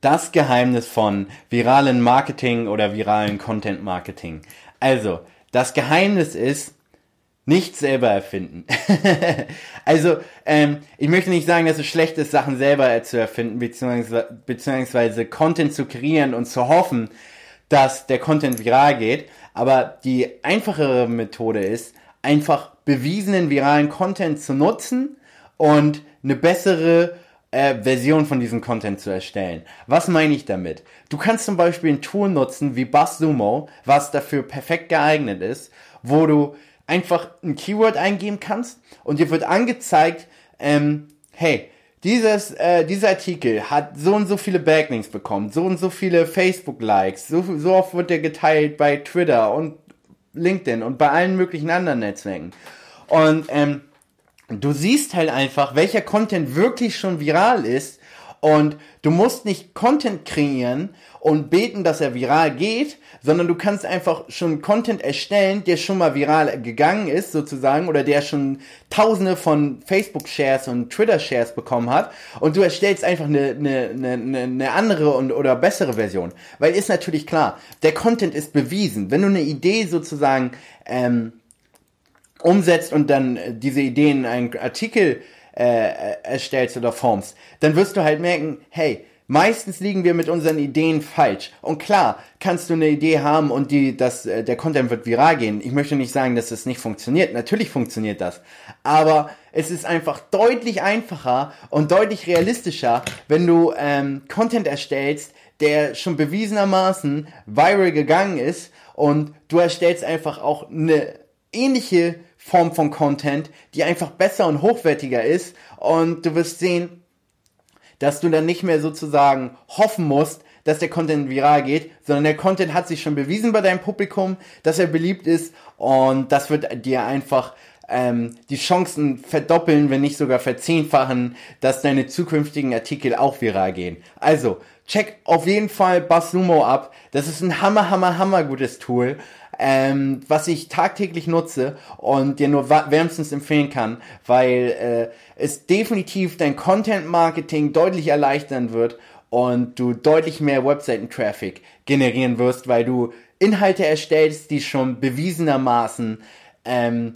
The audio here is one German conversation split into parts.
Das Geheimnis von viralen Marketing oder viralen Content Marketing. Also, das Geheimnis ist, nicht selber erfinden. also, ähm, ich möchte nicht sagen, dass es schlecht ist, Sachen selber zu erfinden, beziehungsweise, beziehungsweise Content zu kreieren und zu hoffen, dass der Content viral geht. Aber die einfachere Methode ist, einfach bewiesenen viralen Content zu nutzen und eine bessere äh, Version von diesem Content zu erstellen. Was meine ich damit? Du kannst zum Beispiel ein Tool nutzen wie BuzzSumo, was dafür perfekt geeignet ist, wo du einfach ein Keyword eingeben kannst und dir wird angezeigt, ähm, hey, dieses, äh, dieser Artikel hat so und so viele Backlinks bekommen, so und so viele Facebook-Likes, so, so oft wird er geteilt bei Twitter und LinkedIn und bei allen möglichen anderen Netzwerken. Und ähm, du siehst halt einfach, welcher Content wirklich schon viral ist und du musst nicht Content kreieren und beten, dass er viral geht, sondern du kannst einfach schon Content erstellen, der schon mal viral gegangen ist, sozusagen, oder der schon tausende von Facebook-Shares und Twitter-Shares bekommen hat, und du erstellst einfach eine, eine, eine, eine andere und, oder bessere Version. Weil ist natürlich klar, der Content ist bewiesen. Wenn du eine Idee sozusagen ähm, umsetzt und dann äh, diese Ideen in einen Artikel äh, erstellst oder formst, dann wirst du halt merken, hey, meistens liegen wir mit unseren Ideen falsch. Und klar, kannst du eine Idee haben und die, das, äh, der Content wird viral gehen. Ich möchte nicht sagen, dass es nicht funktioniert. Natürlich funktioniert das. Aber es ist einfach deutlich einfacher und deutlich realistischer, wenn du ähm, Content erstellst, der schon bewiesenermaßen viral gegangen ist und du erstellst einfach auch eine ähnliche Form von Content, die einfach besser und hochwertiger ist. Und du wirst sehen, dass du dann nicht mehr sozusagen hoffen musst, dass der Content viral geht, sondern der Content hat sich schon bewiesen bei deinem Publikum, dass er beliebt ist. Und das wird dir einfach ähm, die Chancen verdoppeln, wenn nicht sogar verzehnfachen, dass deine zukünftigen Artikel auch viral gehen. Also, check auf jeden Fall BuzzSumo ab. Das ist ein hammer, hammer, hammer gutes Tool ähm, was ich tagtäglich nutze und dir nur wärmstens empfehlen kann, weil äh, es definitiv dein Content-Marketing deutlich erleichtern wird und du deutlich mehr Webseiten-Traffic generieren wirst, weil du Inhalte erstellst, die schon bewiesenermaßen ähm,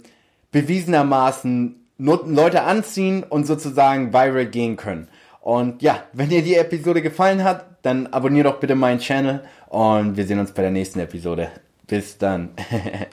bewiesenermaßen Leute anziehen und sozusagen viral gehen können. Und ja, wenn dir die Episode gefallen hat, dann abonnier doch bitte meinen Channel und wir sehen uns bei der nächsten Episode. Bis dann.